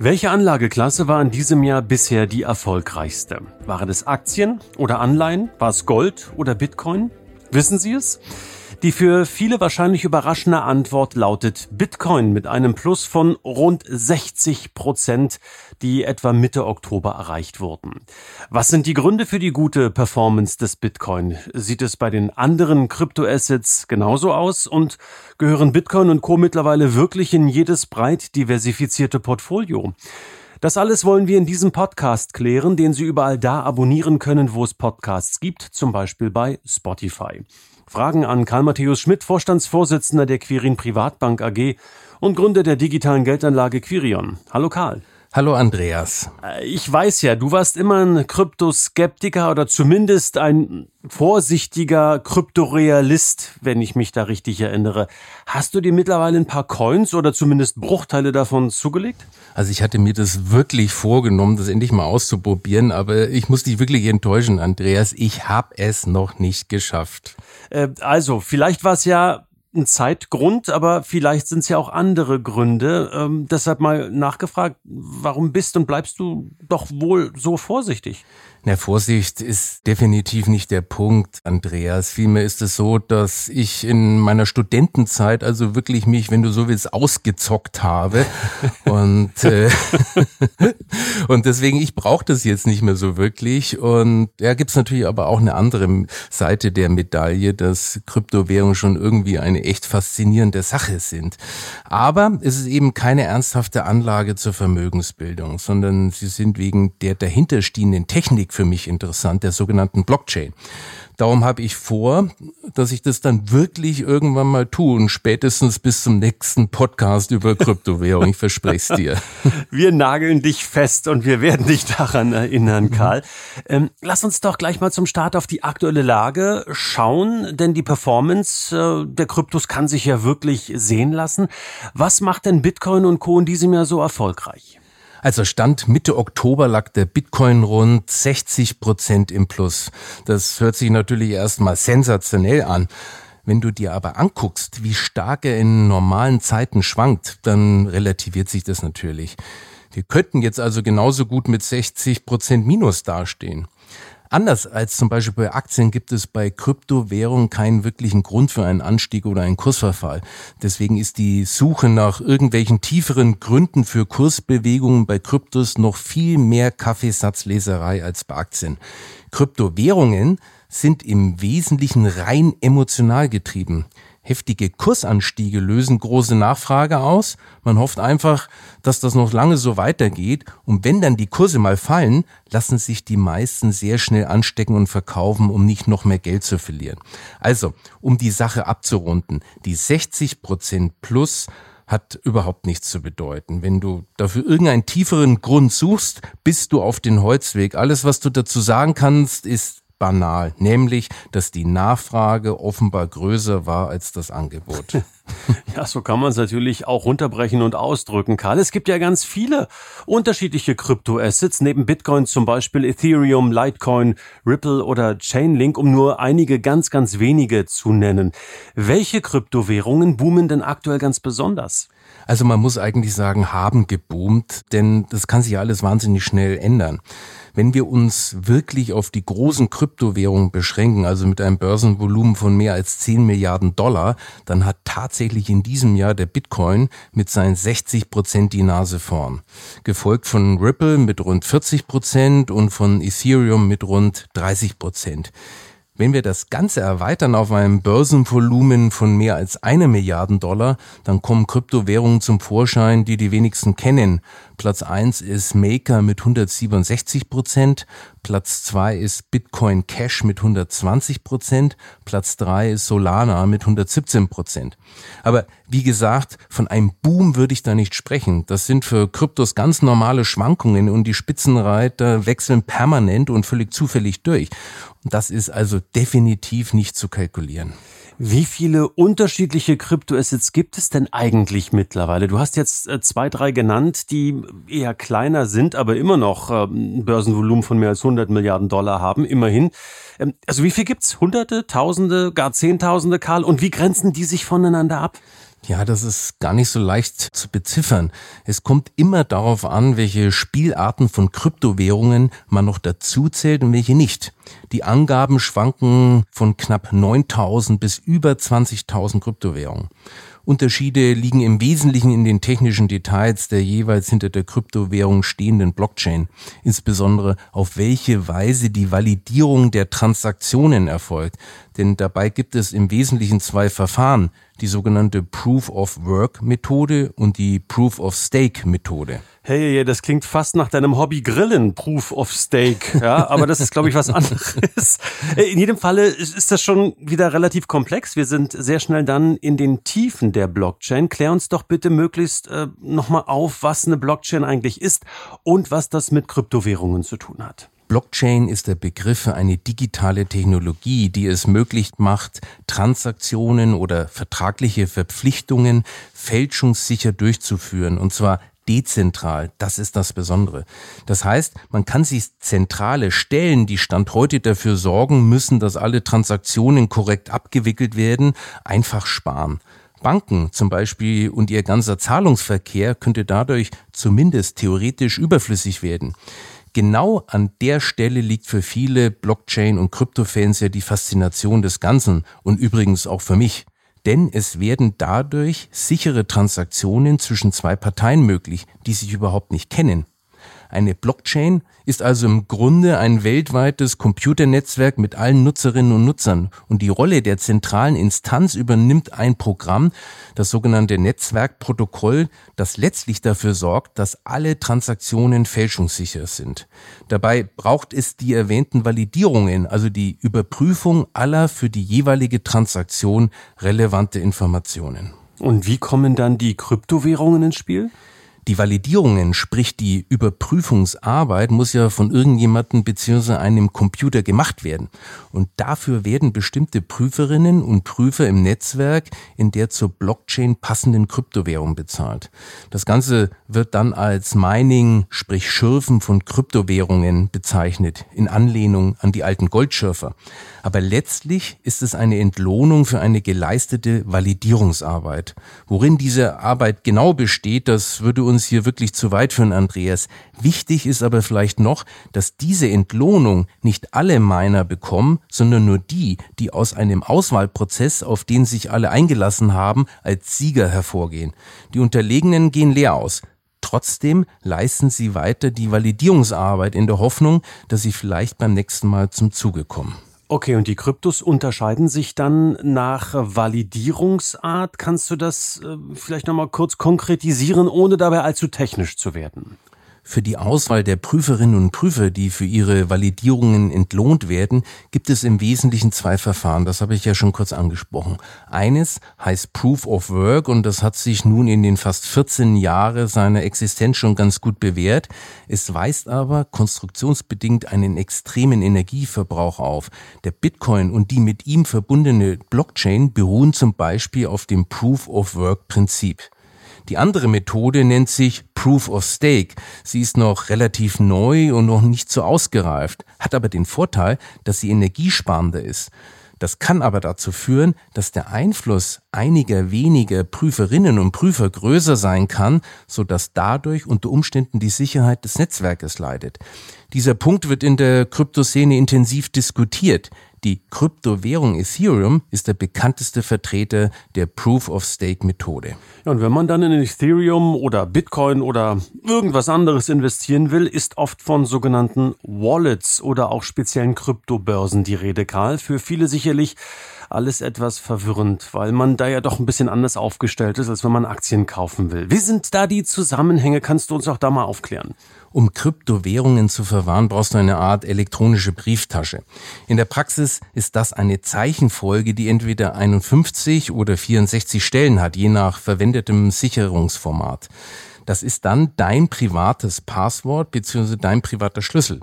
Welche Anlageklasse war in diesem Jahr bisher die erfolgreichste? Waren es Aktien oder Anleihen? War es Gold oder Bitcoin? Wissen Sie es? Die für viele wahrscheinlich überraschende Antwort lautet Bitcoin mit einem Plus von rund 60 Prozent, die etwa Mitte Oktober erreicht wurden. Was sind die Gründe für die gute Performance des Bitcoin? Sieht es bei den anderen Kryptoassets genauso aus? Und gehören Bitcoin und Co. mittlerweile wirklich in jedes breit diversifizierte Portfolio? Das alles wollen wir in diesem Podcast klären, den Sie überall da abonnieren können, wo es Podcasts gibt, zum Beispiel bei Spotify. Fragen an Karl Matthäus Schmidt, Vorstandsvorsitzender der Quirin Privatbank AG und Gründer der digitalen Geldanlage Quirion. Hallo Karl. Hallo Andreas. Äh, ich weiß ja, du warst immer ein Kryptoskeptiker oder zumindest ein vorsichtiger Kryptorealist, wenn ich mich da richtig erinnere. Hast du dir mittlerweile ein paar Coins oder zumindest Bruchteile davon zugelegt? Also ich hatte mir das wirklich vorgenommen, das endlich mal auszuprobieren, aber ich muss dich wirklich enttäuschen, Andreas. Ich habe es noch nicht geschafft. Äh, also, vielleicht war es ja ein Zeitgrund, aber vielleicht sind es ja auch andere Gründe. Ähm, deshalb mal nachgefragt, warum bist und bleibst du doch wohl so vorsichtig? Na, Vorsicht ist definitiv nicht der Punkt, Andreas. Vielmehr ist es so, dass ich in meiner Studentenzeit also wirklich mich, wenn du so willst, ausgezockt habe. und, äh, und deswegen, ich brauche das jetzt nicht mehr so wirklich. Und ja, gibt's natürlich aber auch eine andere Seite der Medaille, dass Kryptowährungen schon irgendwie eine echt faszinierende Sache sind. Aber es ist eben keine ernsthafte Anlage zur Vermögensbildung, sondern sie sind wegen der dahinterstehenden Technik für mich interessant, der sogenannten Blockchain. Darum habe ich vor, dass ich das dann wirklich irgendwann mal tue und spätestens bis zum nächsten Podcast über Kryptowährung. Ich verspreche es dir. Wir nageln dich fest und wir werden dich daran erinnern, mhm. Karl. Ähm, lass uns doch gleich mal zum Start auf die aktuelle Lage schauen, denn die Performance äh, der Kryptos kann sich ja wirklich sehen lassen. Was macht denn Bitcoin und Co. in diesem Jahr so erfolgreich? Also Stand Mitte Oktober lag der Bitcoin rund 60 Prozent im Plus. Das hört sich natürlich erstmal sensationell an. Wenn du dir aber anguckst, wie stark er in normalen Zeiten schwankt, dann relativiert sich das natürlich. Wir könnten jetzt also genauso gut mit 60 Prozent Minus dastehen. Anders als zum Beispiel bei Aktien gibt es bei Kryptowährungen keinen wirklichen Grund für einen Anstieg oder einen Kursverfall. Deswegen ist die Suche nach irgendwelchen tieferen Gründen für Kursbewegungen bei Kryptos noch viel mehr Kaffeesatzleserei als bei Aktien. Kryptowährungen sind im Wesentlichen rein emotional getrieben. Heftige Kursanstiege lösen große Nachfrage aus. Man hofft einfach, dass das noch lange so weitergeht. Und wenn dann die Kurse mal fallen, lassen sich die meisten sehr schnell anstecken und verkaufen, um nicht noch mehr Geld zu verlieren. Also, um die Sache abzurunden, die 60 Prozent plus hat überhaupt nichts zu bedeuten. Wenn du dafür irgendeinen tieferen Grund suchst, bist du auf den Holzweg. Alles, was du dazu sagen kannst, ist banal, nämlich, dass die Nachfrage offenbar größer war als das Angebot. Ja, so kann man es natürlich auch runterbrechen und ausdrücken, Karl. Es gibt ja ganz viele unterschiedliche Kryptoassets, neben Bitcoin zum Beispiel Ethereum, Litecoin, Ripple oder Chainlink, um nur einige ganz, ganz wenige zu nennen. Welche Kryptowährungen boomen denn aktuell ganz besonders? Also man muss eigentlich sagen, haben geboomt, denn das kann sich alles wahnsinnig schnell ändern. Wenn wir uns wirklich auf die großen Kryptowährungen beschränken, also mit einem Börsenvolumen von mehr als 10 Milliarden Dollar, dann hat tatsächlich in diesem Jahr der Bitcoin mit seinen 60 Prozent die Nase vorn. Gefolgt von Ripple mit rund 40 Prozent und von Ethereum mit rund 30 Prozent. Wenn wir das Ganze erweitern auf einem Börsenvolumen von mehr als eine Milliarden Dollar, dann kommen Kryptowährungen zum Vorschein, die die wenigsten kennen. Platz eins ist Maker mit 167 Prozent, Platz zwei ist Bitcoin Cash mit 120 Prozent. Platz drei ist Solana mit 117 Prozent. Aber wie gesagt, von einem Boom würde ich da nicht sprechen. Das sind für Kryptos ganz normale Schwankungen und die Spitzenreiter wechseln permanent und völlig zufällig durch. Das ist also definitiv nicht zu kalkulieren. Wie viele unterschiedliche Kryptoassets gibt es denn eigentlich mittlerweile? Du hast jetzt äh, zwei, drei genannt, die eher kleiner sind, aber immer noch ein ähm, Börsenvolumen von mehr als 100 Milliarden Dollar haben, immerhin. Ähm, also wie viel gibt's? Hunderte, Tausende, gar Zehntausende, Karl? Und wie grenzen die sich voneinander ab? Ja, das ist gar nicht so leicht zu beziffern. Es kommt immer darauf an, welche Spielarten von Kryptowährungen man noch dazu zählt und welche nicht. Die Angaben schwanken von knapp 9000 bis über 20.000 Kryptowährungen. Unterschiede liegen im Wesentlichen in den technischen Details der jeweils hinter der Kryptowährung stehenden Blockchain, insbesondere auf welche Weise die Validierung der Transaktionen erfolgt. Denn dabei gibt es im Wesentlichen zwei Verfahren, die sogenannte Proof of Work Methode und die Proof of Stake Methode. Hey, das klingt fast nach deinem Hobby Grillen, Proof of Stake. Ja, aber das ist, glaube ich, was anderes. In jedem Falle ist das schon wieder relativ komplex. Wir sind sehr schnell dann in den Tiefen der Blockchain. Klär uns doch bitte möglichst äh, nochmal auf, was eine Blockchain eigentlich ist und was das mit Kryptowährungen zu tun hat. Blockchain ist der Begriff für eine digitale Technologie, die es möglich macht, Transaktionen oder vertragliche Verpflichtungen fälschungssicher durchzuführen, und zwar dezentral. Das ist das Besondere. Das heißt, man kann sich zentrale Stellen, die Stand heute dafür sorgen müssen, dass alle Transaktionen korrekt abgewickelt werden, einfach sparen. Banken zum Beispiel und ihr ganzer Zahlungsverkehr könnte dadurch zumindest theoretisch überflüssig werden genau an der Stelle liegt für viele Blockchain- und Krypto-Fans ja die Faszination des Ganzen und übrigens auch für mich. Denn es werden dadurch sichere Transaktionen zwischen zwei Parteien möglich, die sich überhaupt nicht kennen. Eine Blockchain ist also im Grunde ein weltweites Computernetzwerk mit allen Nutzerinnen und Nutzern und die Rolle der zentralen Instanz übernimmt ein Programm, das sogenannte Netzwerkprotokoll, das letztlich dafür sorgt, dass alle Transaktionen fälschungssicher sind. Dabei braucht es die erwähnten Validierungen, also die Überprüfung aller für die jeweilige Transaktion relevante Informationen. Und wie kommen dann die Kryptowährungen ins Spiel? Die Validierungen, sprich die Überprüfungsarbeit, muss ja von irgendjemandem bzw. einem Computer gemacht werden. Und dafür werden bestimmte Prüferinnen und Prüfer im Netzwerk in der zur Blockchain passenden Kryptowährung bezahlt. Das Ganze wird dann als Mining, sprich Schürfen von Kryptowährungen bezeichnet, in Anlehnung an die alten Goldschürfer. Aber letztlich ist es eine Entlohnung für eine geleistete Validierungsarbeit. Worin diese Arbeit genau besteht, das würde uns hier wirklich zu weit führen, Andreas. Wichtig ist aber vielleicht noch, dass diese Entlohnung nicht alle Miner bekommen, sondern nur die, die aus einem Auswahlprozess, auf den sich alle eingelassen haben, als Sieger hervorgehen. Die Unterlegenen gehen leer aus. Trotzdem leisten sie weiter die Validierungsarbeit in der Hoffnung, dass sie vielleicht beim nächsten Mal zum Zuge kommen. Okay, und die Kryptos unterscheiden sich dann nach Validierungsart. Kannst du das äh, vielleicht nochmal kurz konkretisieren, ohne dabei allzu technisch zu werden? Für die Auswahl der Prüferinnen und Prüfer, die für ihre Validierungen entlohnt werden, gibt es im Wesentlichen zwei Verfahren. Das habe ich ja schon kurz angesprochen. Eines heißt Proof of Work und das hat sich nun in den fast 14 Jahren seiner Existenz schon ganz gut bewährt. Es weist aber konstruktionsbedingt einen extremen Energieverbrauch auf. Der Bitcoin und die mit ihm verbundene Blockchain beruhen zum Beispiel auf dem Proof of Work Prinzip. Die andere Methode nennt sich Proof of Stake. Sie ist noch relativ neu und noch nicht so ausgereift, hat aber den Vorteil, dass sie energiesparender ist. Das kann aber dazu führen, dass der Einfluss einiger weniger Prüferinnen und Prüfer größer sein kann, so dass dadurch unter Umständen die Sicherheit des Netzwerkes leidet. Dieser Punkt wird in der Kryptoszene intensiv diskutiert. Die Kryptowährung Ethereum ist der bekannteste Vertreter der Proof-of-Stake-Methode. Ja, und wenn man dann in Ethereum oder Bitcoin oder irgendwas anderes investieren will, ist oft von sogenannten Wallets oder auch speziellen Kryptobörsen die Rede, Karl. Für viele sicherlich alles etwas verwirrend, weil man da ja doch ein bisschen anders aufgestellt ist, als wenn man Aktien kaufen will. Wie sind da die Zusammenhänge? Kannst du uns auch da mal aufklären? Um Kryptowährungen zu verwahren, brauchst du eine Art elektronische Brieftasche. In der Praxis ist das eine Zeichenfolge, die entweder 51 oder 64 Stellen hat, je nach verwendetem Sicherungsformat. Das ist dann dein privates Passwort bzw. dein privater Schlüssel.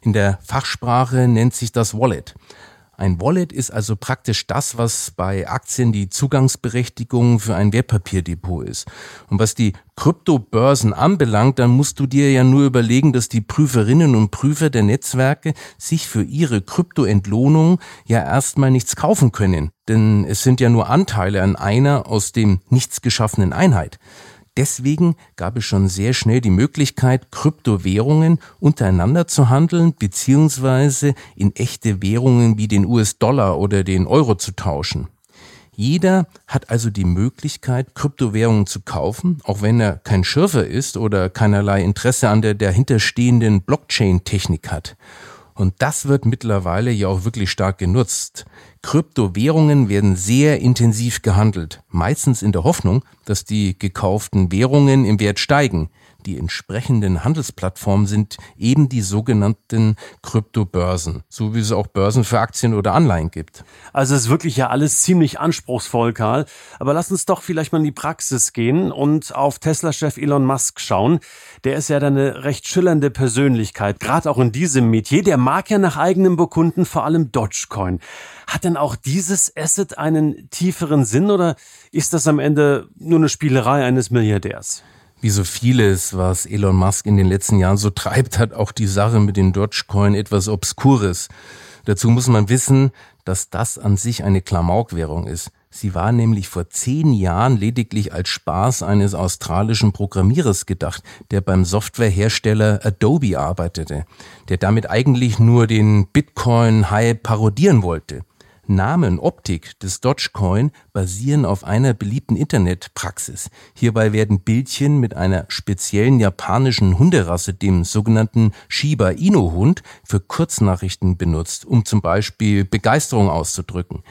In der Fachsprache nennt sich das Wallet. Ein Wallet ist also praktisch das, was bei Aktien die Zugangsberechtigung für ein Wertpapierdepot ist. Und was die Kryptobörsen anbelangt, dann musst du dir ja nur überlegen, dass die Prüferinnen und Prüfer der Netzwerke sich für ihre Kryptoentlohnung ja erstmal nichts kaufen können. Denn es sind ja nur Anteile an einer aus dem nichts geschaffenen Einheit. Deswegen gab es schon sehr schnell die Möglichkeit, Kryptowährungen untereinander zu handeln, beziehungsweise in echte Währungen wie den US-Dollar oder den Euro zu tauschen. Jeder hat also die Möglichkeit, Kryptowährungen zu kaufen, auch wenn er kein Schürfer ist oder keinerlei Interesse an der dahinterstehenden Blockchain-Technik hat. Und das wird mittlerweile ja auch wirklich stark genutzt. Kryptowährungen werden sehr intensiv gehandelt, meistens in der Hoffnung, dass die gekauften Währungen im Wert steigen. Die entsprechenden Handelsplattformen sind eben die sogenannten Kryptobörsen, so wie es auch Börsen für Aktien oder Anleihen gibt. Also es ist wirklich ja alles ziemlich anspruchsvoll, Karl. Aber lass uns doch vielleicht mal in die Praxis gehen und auf Tesla-Chef Elon Musk schauen. Der ist ja eine recht schillernde Persönlichkeit, gerade auch in diesem Metier. Der mag ja nach eigenem Bekunden vor allem Dogecoin. Hat denn auch dieses Asset einen tieferen Sinn oder ist das am Ende nur eine Spielerei eines Milliardärs? Wie so vieles, was Elon Musk in den letzten Jahren so treibt, hat auch die Sache mit den Dogecoin etwas Obskures. Dazu muss man wissen, dass das an sich eine Klamaukwährung ist. Sie war nämlich vor zehn Jahren lediglich als Spaß eines australischen Programmierers gedacht, der beim Softwarehersteller Adobe arbeitete, der damit eigentlich nur den Bitcoin-Hype parodieren wollte. Name und Optik des Dogecoin basieren auf einer beliebten Internetpraxis. Hierbei werden Bildchen mit einer speziellen japanischen Hunderasse, dem sogenannten Shiba Inu Hund, für Kurznachrichten benutzt, um zum Beispiel Begeisterung auszudrücken.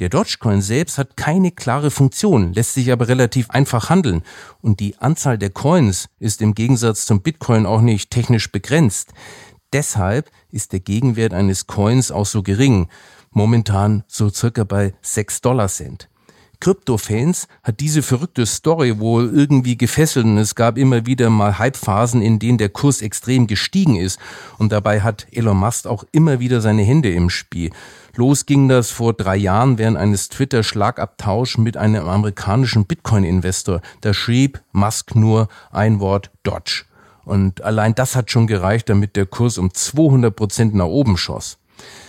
Der Dogecoin selbst hat keine klare Funktion, lässt sich aber relativ einfach handeln und die Anzahl der Coins ist im Gegensatz zum Bitcoin auch nicht technisch begrenzt. Deshalb ist der Gegenwert eines Coins auch so gering momentan so circa bei 6 Dollar Cent. Krypto-Fans hat diese verrückte Story wohl irgendwie gefesselt und es gab immer wieder mal Hypephasen, in denen der Kurs extrem gestiegen ist und dabei hat Elon Musk auch immer wieder seine Hände im Spiel. Los ging das vor drei Jahren während eines Twitter-Schlagabtausch mit einem amerikanischen Bitcoin-Investor. Da schrieb Musk nur ein Wort Dodge. Und allein das hat schon gereicht, damit der Kurs um 200 Prozent nach oben schoss.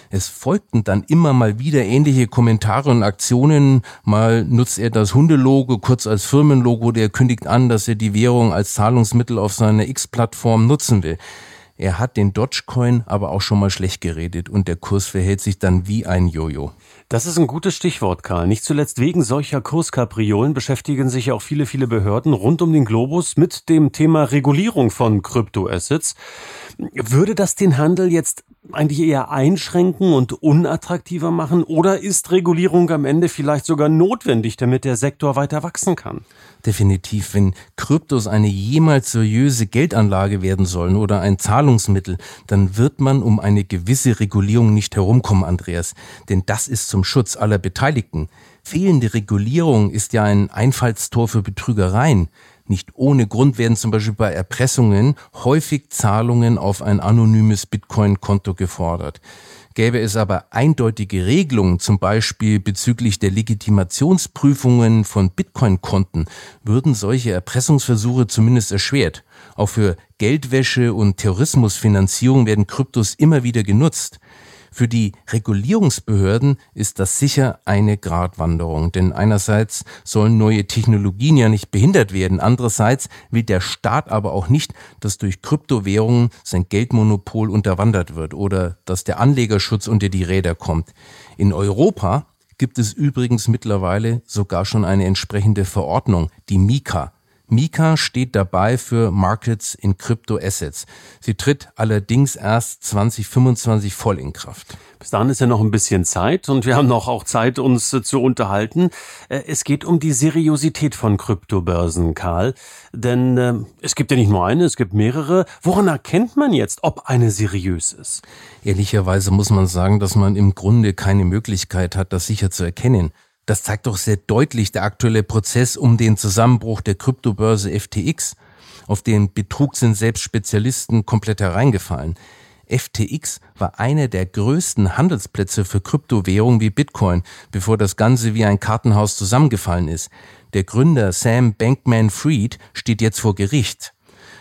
Es folgten dann immer mal wieder ähnliche Kommentare und Aktionen. Mal nutzt er das Hundelogo kurz als Firmenlogo, der kündigt an, dass er die Währung als Zahlungsmittel auf seiner X-Plattform nutzen will. Er hat den Dogecoin aber auch schon mal schlecht geredet und der Kurs verhält sich dann wie ein Jojo. Das ist ein gutes Stichwort, Karl. Nicht zuletzt wegen solcher Kurskapriolen beschäftigen sich auch viele, viele Behörden rund um den Globus mit dem Thema Regulierung von Kryptoassets. Würde das den Handel jetzt eigentlich eher einschränken und unattraktiver machen? Oder ist Regulierung am Ende vielleicht sogar notwendig, damit der Sektor weiter wachsen kann? Definitiv, wenn Kryptos eine jemals seriöse Geldanlage werden sollen oder ein Zahlungsmittel, dann wird man um eine gewisse Regulierung nicht herumkommen, Andreas. Denn das ist zum Schutz aller Beteiligten. Fehlende Regulierung ist ja ein Einfallstor für Betrügereien. Nicht ohne Grund werden zum Beispiel bei Erpressungen häufig Zahlungen auf ein anonymes Bitcoin-Konto gefordert. Gäbe es aber eindeutige Regelungen, zum Beispiel bezüglich der Legitimationsprüfungen von Bitcoin-Konten, würden solche Erpressungsversuche zumindest erschwert. Auch für Geldwäsche und Terrorismusfinanzierung werden Kryptos immer wieder genutzt. Für die Regulierungsbehörden ist das sicher eine Gratwanderung, denn einerseits sollen neue Technologien ja nicht behindert werden, andererseits will der Staat aber auch nicht, dass durch Kryptowährungen sein Geldmonopol unterwandert wird oder dass der Anlegerschutz unter die Räder kommt. In Europa gibt es übrigens mittlerweile sogar schon eine entsprechende Verordnung, die Mika. Mika steht dabei für Markets in Crypto Assets. Sie tritt allerdings erst 2025 voll in Kraft. Bis dahin ist ja noch ein bisschen Zeit und wir haben noch auch Zeit, uns äh, zu unterhalten. Äh, es geht um die Seriosität von Kryptobörsen, Karl. Denn äh, es gibt ja nicht nur eine, es gibt mehrere. Woran erkennt man jetzt, ob eine seriös ist? Ehrlicherweise muss man sagen, dass man im Grunde keine Möglichkeit hat, das sicher zu erkennen. Das zeigt doch sehr deutlich der aktuelle Prozess um den Zusammenbruch der Kryptobörse FTX. Auf den Betrug sind selbst Spezialisten komplett hereingefallen. FTX war einer der größten Handelsplätze für Kryptowährungen wie Bitcoin, bevor das Ganze wie ein Kartenhaus zusammengefallen ist. Der Gründer Sam Bankman-Fried steht jetzt vor Gericht.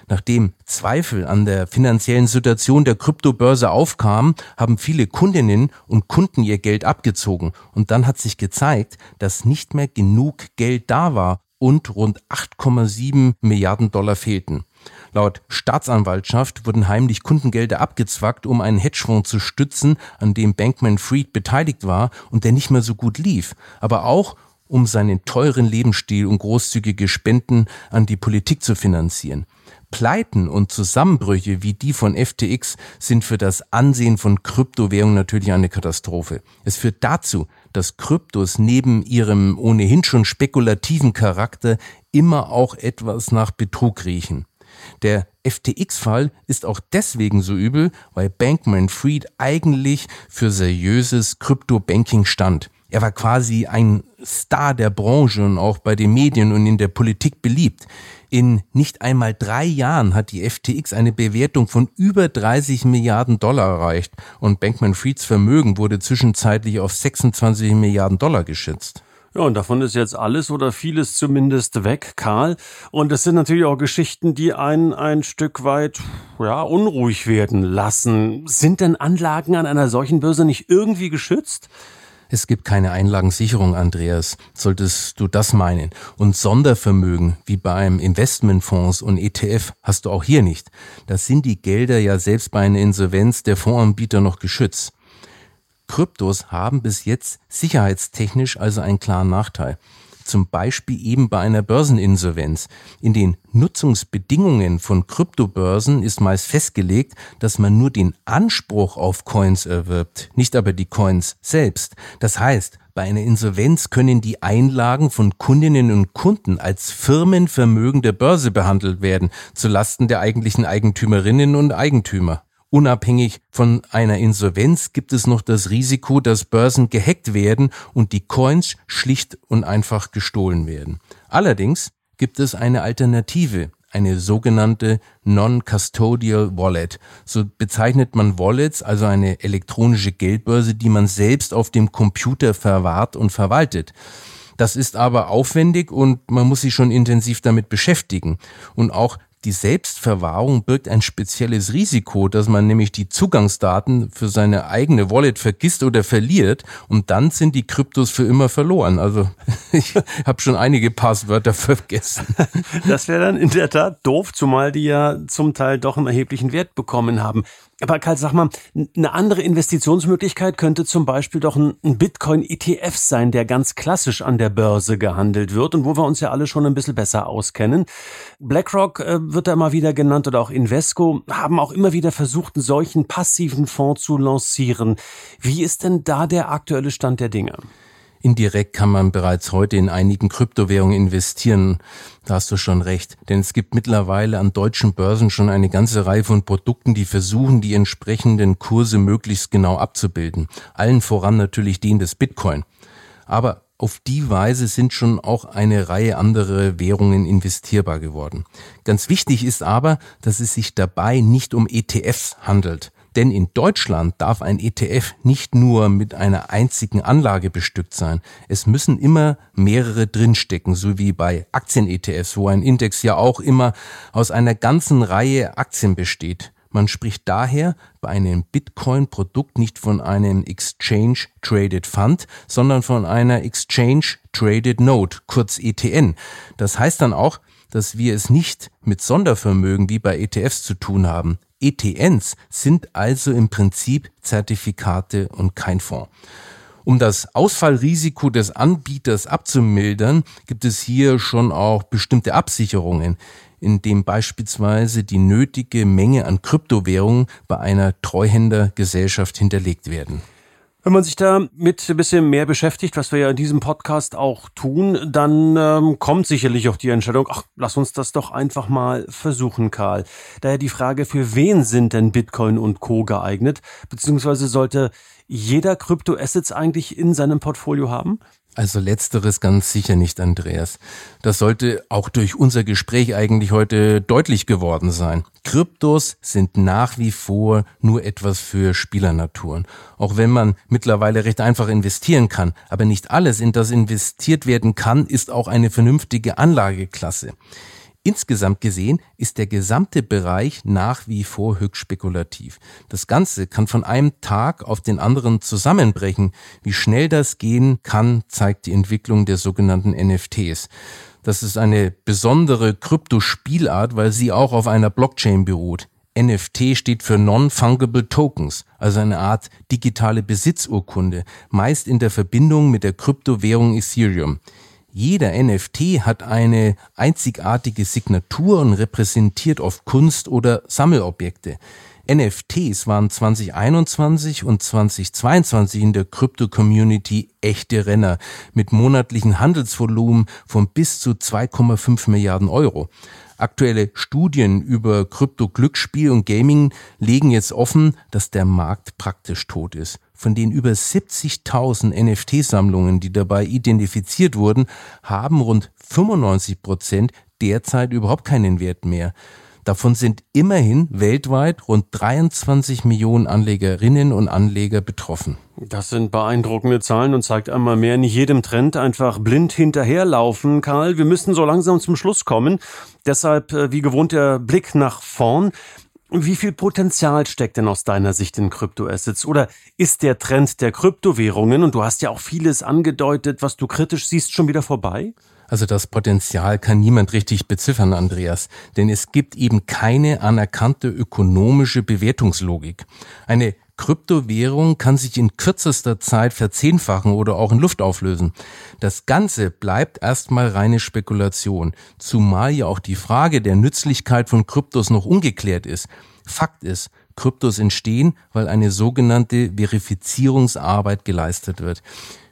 Nachdem Zweifel an der finanziellen Situation der Kryptobörse aufkamen, haben viele Kundinnen und Kunden ihr Geld abgezogen. Und dann hat sich gezeigt, dass nicht mehr genug Geld da war und rund 8,7 Milliarden Dollar fehlten. Laut Staatsanwaltschaft wurden heimlich Kundengelder abgezwackt, um einen Hedgefonds zu stützen, an dem Bankman Fried beteiligt war und der nicht mehr so gut lief, aber auch um seinen teuren Lebensstil und großzügige Spenden an die Politik zu finanzieren. Pleiten und Zusammenbrüche wie die von FTX sind für das Ansehen von Kryptowährungen natürlich eine Katastrophe. Es führt dazu, dass Kryptos neben ihrem ohnehin schon spekulativen Charakter immer auch etwas nach Betrug riechen. Der FTX-Fall ist auch deswegen so übel, weil Bankman Fried eigentlich für seriöses Krypto-Banking stand. Er war quasi ein Star der Branche und auch bei den Medien und in der Politik beliebt. In nicht einmal drei Jahren hat die FTX eine Bewertung von über 30 Milliarden Dollar erreicht und Bankman Frieds Vermögen wurde zwischenzeitlich auf 26 Milliarden Dollar geschätzt. Ja, und davon ist jetzt alles oder vieles zumindest weg, Karl. Und es sind natürlich auch Geschichten, die einen ein Stück weit, ja, unruhig werden lassen. Sind denn Anlagen an einer solchen Börse nicht irgendwie geschützt? Es gibt keine Einlagensicherung, Andreas, solltest du das meinen. Und Sondervermögen, wie beim Investmentfonds und ETF, hast du auch hier nicht. Das sind die Gelder ja selbst bei einer Insolvenz der Fondsanbieter noch geschützt. Kryptos haben bis jetzt sicherheitstechnisch also einen klaren Nachteil zum Beispiel eben bei einer Börseninsolvenz. In den Nutzungsbedingungen von Kryptobörsen ist meist festgelegt, dass man nur den Anspruch auf Coins erwirbt, nicht aber die Coins selbst. Das heißt, bei einer Insolvenz können die Einlagen von Kundinnen und Kunden als Firmenvermögen der Börse behandelt werden, zulasten der eigentlichen Eigentümerinnen und Eigentümer. Unabhängig von einer Insolvenz gibt es noch das Risiko, dass Börsen gehackt werden und die Coins schlicht und einfach gestohlen werden. Allerdings gibt es eine Alternative, eine sogenannte Non-Custodial Wallet. So bezeichnet man Wallets, also eine elektronische Geldbörse, die man selbst auf dem Computer verwahrt und verwaltet. Das ist aber aufwendig und man muss sich schon intensiv damit beschäftigen. Und auch die Selbstverwahrung birgt ein spezielles Risiko, dass man nämlich die Zugangsdaten für seine eigene Wallet vergisst oder verliert und dann sind die Kryptos für immer verloren. Also ich habe schon einige Passwörter vergessen. Das wäre dann in der Tat doof, zumal die ja zum Teil doch einen erheblichen Wert bekommen haben. Aber Karl, sag mal, eine andere Investitionsmöglichkeit könnte zum Beispiel doch ein, Bitcoin-ETF sein, der ganz klassisch an der Börse gehandelt wird und wo wir uns ja alle schon ein bisschen besser auskennen. BlackRock äh, wird da immer wieder genannt oder auch Invesco haben auch immer wieder versucht, einen solchen passiven Fonds zu lancieren. Wie ist denn da der aktuelle Stand der Dinge? Indirekt kann man bereits heute in einigen Kryptowährungen investieren. Da hast du schon recht. Denn es gibt mittlerweile an deutschen Börsen schon eine ganze Reihe von Produkten, die versuchen, die entsprechenden Kurse möglichst genau abzubilden. Allen voran natürlich den des Bitcoin. Aber auf die Weise sind schon auch eine Reihe andere Währungen investierbar geworden. Ganz wichtig ist aber, dass es sich dabei nicht um ETFs handelt. Denn in Deutschland darf ein ETF nicht nur mit einer einzigen Anlage bestückt sein. Es müssen immer mehrere drinstecken, so wie bei Aktien-ETFs, wo ein Index ja auch immer aus einer ganzen Reihe Aktien besteht. Man spricht daher bei einem Bitcoin-Produkt nicht von einem Exchange Traded Fund, sondern von einer Exchange Traded Note, kurz ETN. Das heißt dann auch, dass wir es nicht mit Sondervermögen wie bei ETFs zu tun haben. ETNs sind also im Prinzip Zertifikate und kein Fonds. Um das Ausfallrisiko des Anbieters abzumildern, gibt es hier schon auch bestimmte Absicherungen, indem beispielsweise die nötige Menge an Kryptowährungen bei einer Treuhändergesellschaft hinterlegt werden. Wenn man sich da mit ein bisschen mehr beschäftigt, was wir ja in diesem Podcast auch tun, dann ähm, kommt sicherlich auch die Entscheidung, ach, lass uns das doch einfach mal versuchen, Karl. Daher die Frage, für wen sind denn Bitcoin und Co. geeignet? Beziehungsweise sollte jeder Kryptoassets eigentlich in seinem Portfolio haben? Also letzteres ganz sicher nicht, Andreas. Das sollte auch durch unser Gespräch eigentlich heute deutlich geworden sein. Kryptos sind nach wie vor nur etwas für Spielernaturen. Auch wenn man mittlerweile recht einfach investieren kann. Aber nicht alles, in das investiert werden kann, ist auch eine vernünftige Anlageklasse. Insgesamt gesehen ist der gesamte Bereich nach wie vor höchst spekulativ. Das Ganze kann von einem Tag auf den anderen zusammenbrechen. Wie schnell das gehen kann, zeigt die Entwicklung der sogenannten NFTs. Das ist eine besondere Kryptospielart, weil sie auch auf einer Blockchain beruht. NFT steht für Non-Fungible Tokens, also eine Art digitale Besitzurkunde, meist in der Verbindung mit der Kryptowährung Ethereum. Jeder NFT hat eine einzigartige Signatur und repräsentiert oft Kunst oder Sammelobjekte. NFTs waren 2021 und 2022 in der Krypto-Community echte Renner mit monatlichen Handelsvolumen von bis zu 2,5 Milliarden Euro. Aktuelle Studien über Krypto-Glücksspiel und Gaming legen jetzt offen, dass der Markt praktisch tot ist. Von den über 70.000 NFT-Sammlungen, die dabei identifiziert wurden, haben rund 95 Prozent derzeit überhaupt keinen Wert mehr. Davon sind immerhin weltweit rund 23 Millionen Anlegerinnen und Anleger betroffen. Das sind beeindruckende Zahlen und zeigt einmal mehr, nicht jedem Trend einfach blind hinterherlaufen. Karl, wir müssen so langsam zum Schluss kommen. Deshalb, äh, wie gewohnt, der Blick nach vorn. Wie viel Potenzial steckt denn aus deiner Sicht in Kryptoassets? Oder ist der Trend der Kryptowährungen, und du hast ja auch vieles angedeutet, was du kritisch siehst, schon wieder vorbei? Also das Potenzial kann niemand richtig beziffern, Andreas, denn es gibt eben keine anerkannte ökonomische Bewertungslogik. Eine Kryptowährung kann sich in kürzester Zeit verzehnfachen oder auch in Luft auflösen. Das Ganze bleibt erstmal reine Spekulation, zumal ja auch die Frage der Nützlichkeit von Kryptos noch ungeklärt ist. Fakt ist, Kryptos entstehen, weil eine sogenannte Verifizierungsarbeit geleistet wird.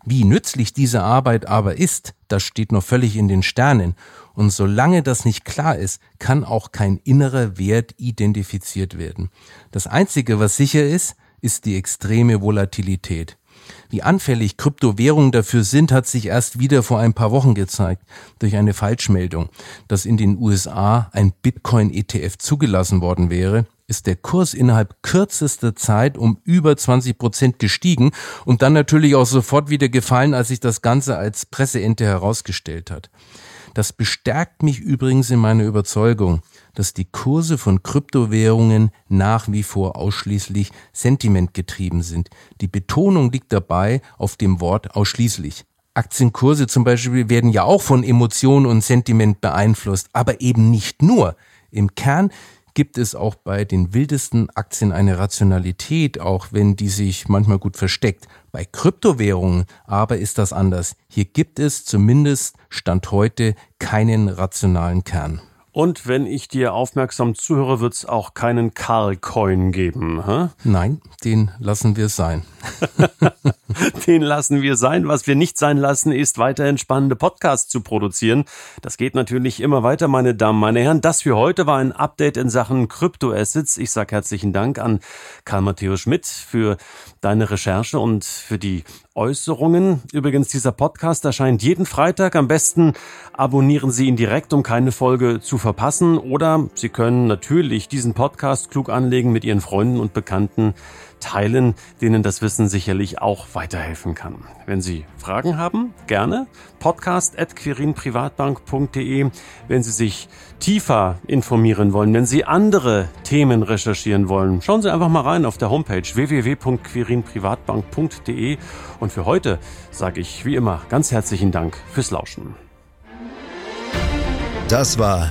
Wie nützlich diese Arbeit aber ist, das steht noch völlig in den Sternen. Und solange das nicht klar ist, kann auch kein innerer Wert identifiziert werden. Das Einzige, was sicher ist, ist die extreme Volatilität. Wie anfällig Kryptowährungen dafür sind, hat sich erst wieder vor ein paar Wochen gezeigt durch eine Falschmeldung, dass in den USA ein Bitcoin-ETF zugelassen worden wäre, ist der Kurs innerhalb kürzester Zeit um über 20 Prozent gestiegen und dann natürlich auch sofort wieder gefallen, als sich das Ganze als Presseente herausgestellt hat. Das bestärkt mich übrigens in meiner Überzeugung, dass die Kurse von Kryptowährungen nach wie vor ausschließlich sentimentgetrieben sind. Die Betonung liegt dabei auf dem Wort ausschließlich. Aktienkurse zum Beispiel werden ja auch von Emotionen und Sentiment beeinflusst, aber eben nicht nur. Im Kern gibt es auch bei den wildesten Aktien eine Rationalität, auch wenn die sich manchmal gut versteckt. Bei Kryptowährungen aber ist das anders. Hier gibt es zumindest Stand heute keinen rationalen Kern. Und wenn ich dir aufmerksam zuhöre, wird es auch keinen Karl-Coin geben. Hä? Nein, den lassen wir sein. den lassen wir sein. Was wir nicht sein lassen, ist weiterhin spannende Podcasts zu produzieren. Das geht natürlich immer weiter, meine Damen, meine Herren. Das für heute war ein Update in Sachen Kryptoassets. Ich sage herzlichen Dank an Karl Matthäus Schmidt für deine Recherche und für die Äußerungen. Übrigens, dieser Podcast erscheint jeden Freitag. Am besten abonnieren Sie ihn direkt, um keine Folge zu verpassen. Oder Sie können natürlich diesen Podcast klug anlegen mit Ihren Freunden und Bekannten teilen, denen das Wissen sicherlich auch weiterhelfen kann. Wenn Sie Fragen haben, gerne podcast.quirinprivatbank.de. Wenn Sie sich tiefer informieren wollen, wenn Sie andere Themen recherchieren wollen, schauen Sie einfach mal rein auf der Homepage www.quirinprivatbank.de. Und für heute sage ich wie immer ganz herzlichen Dank fürs Lauschen. Das war